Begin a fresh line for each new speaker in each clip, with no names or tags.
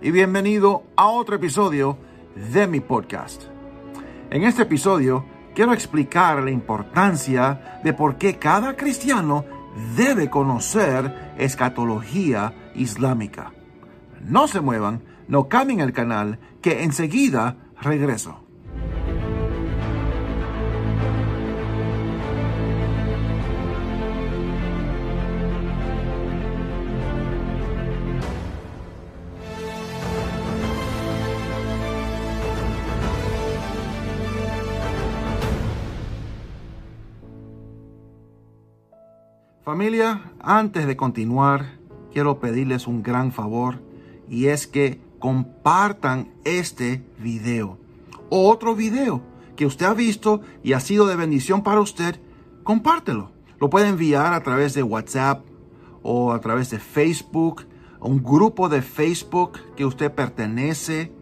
Y bienvenido a otro episodio de mi podcast. En este episodio quiero explicar la importancia de por qué cada cristiano debe conocer escatología islámica. No se muevan, no cambien el canal, que enseguida regreso. Familia, antes de continuar, quiero pedirles un gran favor y es que compartan este video o otro video que usted ha visto y ha sido de bendición para usted, compártelo. Lo puede enviar a través de WhatsApp o a través de Facebook, un grupo de Facebook que usted pertenece,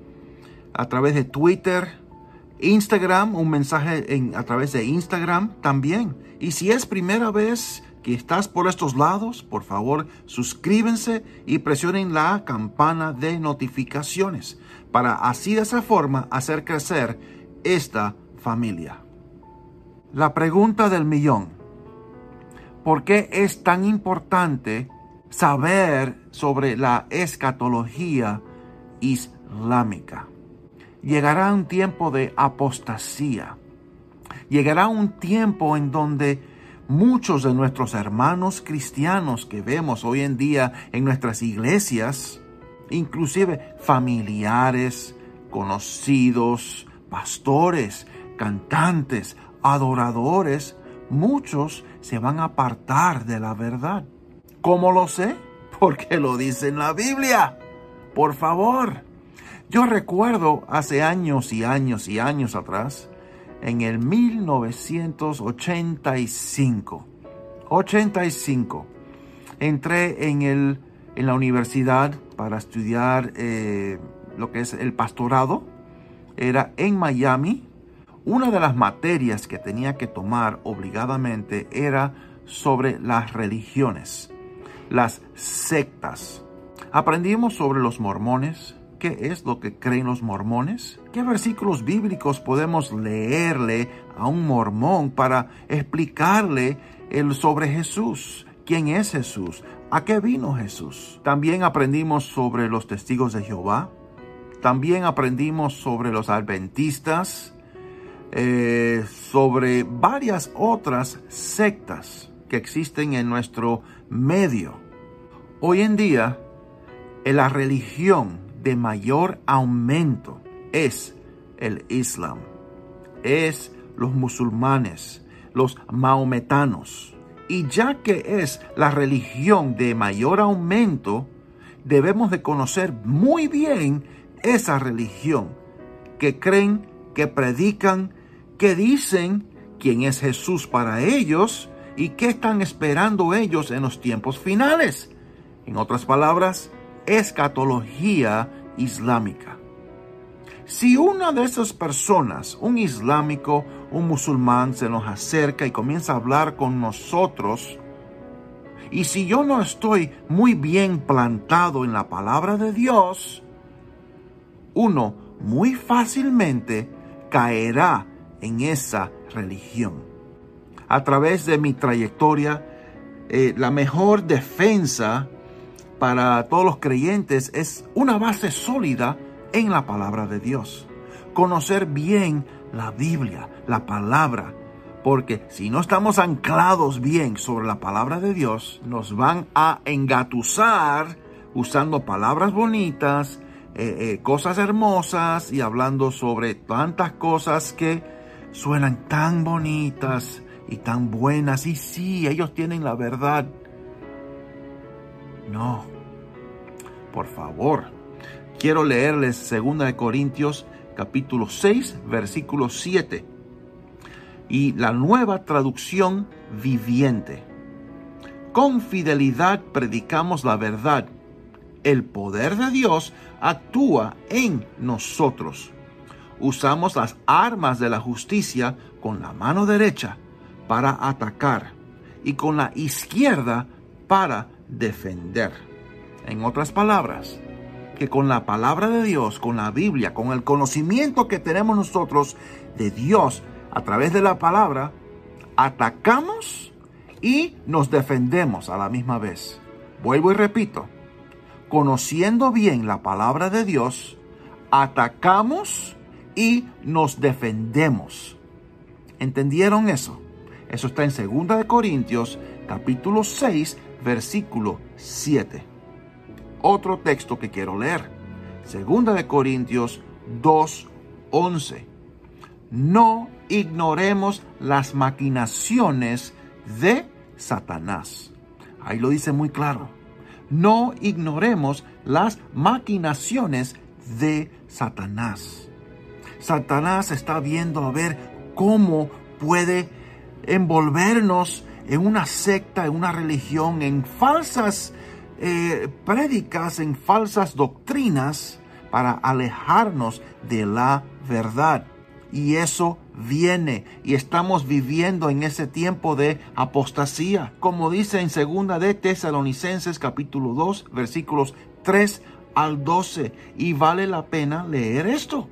a través de Twitter, Instagram, un mensaje en, a través de Instagram también. Y si es primera vez que estás por estos lados, por favor suscríbense y presionen la campana de notificaciones para así de esa forma hacer crecer esta familia. La pregunta del millón. ¿Por qué es tan importante saber sobre la escatología islámica? Llegará un tiempo de apostasía. Llegará un tiempo en donde Muchos de nuestros hermanos cristianos que vemos hoy en día en nuestras iglesias, inclusive familiares, conocidos, pastores, cantantes, adoradores, muchos se van a apartar de la verdad. ¿Cómo lo sé? Porque lo dice en la Biblia. Por favor. Yo recuerdo hace años y años y años atrás, en el 1985. 85. Entré en, el, en la universidad para estudiar eh, lo que es el pastorado. Era en Miami. Una de las materias que tenía que tomar obligadamente era sobre las religiones, las sectas. Aprendimos sobre los mormones, qué es lo que creen los mormones? ¿Qué versículos bíblicos podemos leerle a un mormón para explicarle el sobre Jesús? ¿Quién es Jesús? ¿A qué vino Jesús? También aprendimos sobre los testigos de Jehová. También aprendimos sobre los adventistas, eh, sobre varias otras sectas que existen en nuestro medio. Hoy en día, en la religión de mayor aumento es el Islam, es los musulmanes, los maometanos. Y ya que es la religión de mayor aumento, debemos de conocer muy bien esa religión que creen, que predican, que dicen quién es Jesús para ellos y qué están esperando ellos en los tiempos finales. En otras palabras, escatología islámica. Si una de esas personas, un islámico, un musulmán, se nos acerca y comienza a hablar con nosotros, y si yo no estoy muy bien plantado en la palabra de Dios, uno muy fácilmente caerá en esa religión. A través de mi trayectoria, eh, la mejor defensa para todos los creyentes es una base sólida en la palabra de Dios. Conocer bien la Biblia, la palabra, porque si no estamos anclados bien sobre la palabra de Dios, nos van a engatusar usando palabras bonitas, eh, eh, cosas hermosas y hablando sobre tantas cosas que suenan tan bonitas y tan buenas. Y sí, ellos tienen la verdad no, por favor, Quiero leerles 2 Corintios capítulo 6, versículo 7 y la nueva traducción viviente. Con fidelidad predicamos la verdad. El poder de Dios actúa en nosotros. Usamos las armas de la justicia con la mano derecha para atacar y con la izquierda para defender. En otras palabras, que con la palabra de Dios, con la Biblia, con el conocimiento que tenemos nosotros de Dios a través de la palabra, atacamos y nos defendemos a la misma vez. Vuelvo y repito, conociendo bien la palabra de Dios, atacamos y nos defendemos. ¿Entendieron eso? Eso está en 2 de Corintios capítulo 6 versículo 7. Otro texto que quiero leer. 2 de Corintios 2:11. No ignoremos las maquinaciones de Satanás. Ahí lo dice muy claro. No ignoremos las maquinaciones de Satanás. Satanás está viendo a ver cómo puede envolvernos en una secta, en una religión, en falsas eh, prédicas, en falsas doctrinas para alejarnos de la verdad. Y eso viene y estamos viviendo en ese tiempo de apostasía, como dice en segunda de Tesalonicenses capítulo 2 versículos 3 al 12 y vale la pena leer esto.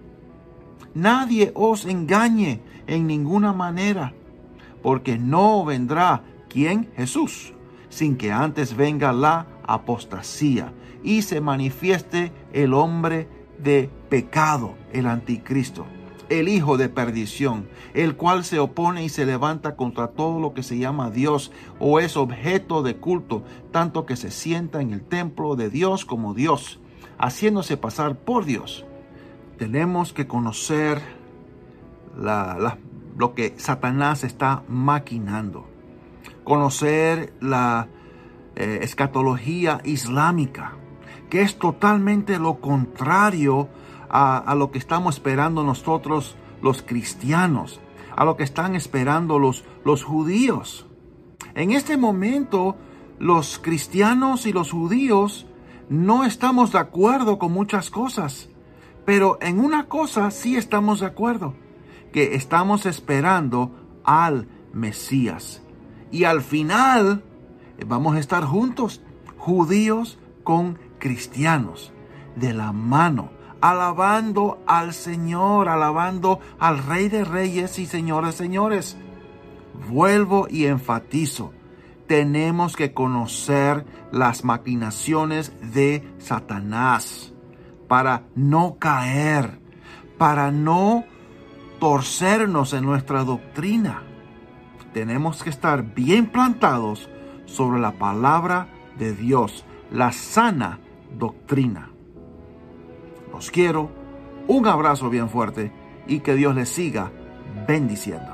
Nadie os engañe en ninguna manera, porque no vendrá quien Jesús, sin que antes venga la apostasía y se manifieste el hombre de pecado, el anticristo el hijo de perdición, el cual se opone y se levanta contra todo lo que se llama Dios o es objeto de culto, tanto que se sienta en el templo de Dios como Dios, haciéndose pasar por Dios. Tenemos que conocer lo que Satanás está maquinando, conocer la eh, escatología islámica, que es totalmente lo contrario a, lo que estamos esperando nosotros los cristianos, a lo que están esperando los, los judíos. En este momento, los cristianos y los judíos no estamos de acuerdo con muchas cosas, pero en una cosa sí estamos de acuerdo, que estamos esperando al Mesías. Y al final vamos a estar juntos, judíos con cristianos, de la mano, alabando al Señor, alabando al Rey de Reyes y Señores, Señores. Vuelvo y enfatizo, tenemos que conocer las maquinaciones de Satanás para no caer, para no torcernos en nuestra doctrina. Tenemos que estar bien plantados sobre la palabra de Dios, la sana doctrina. Los quiero, un abrazo bien fuerte y que Dios les siga bendiciendo.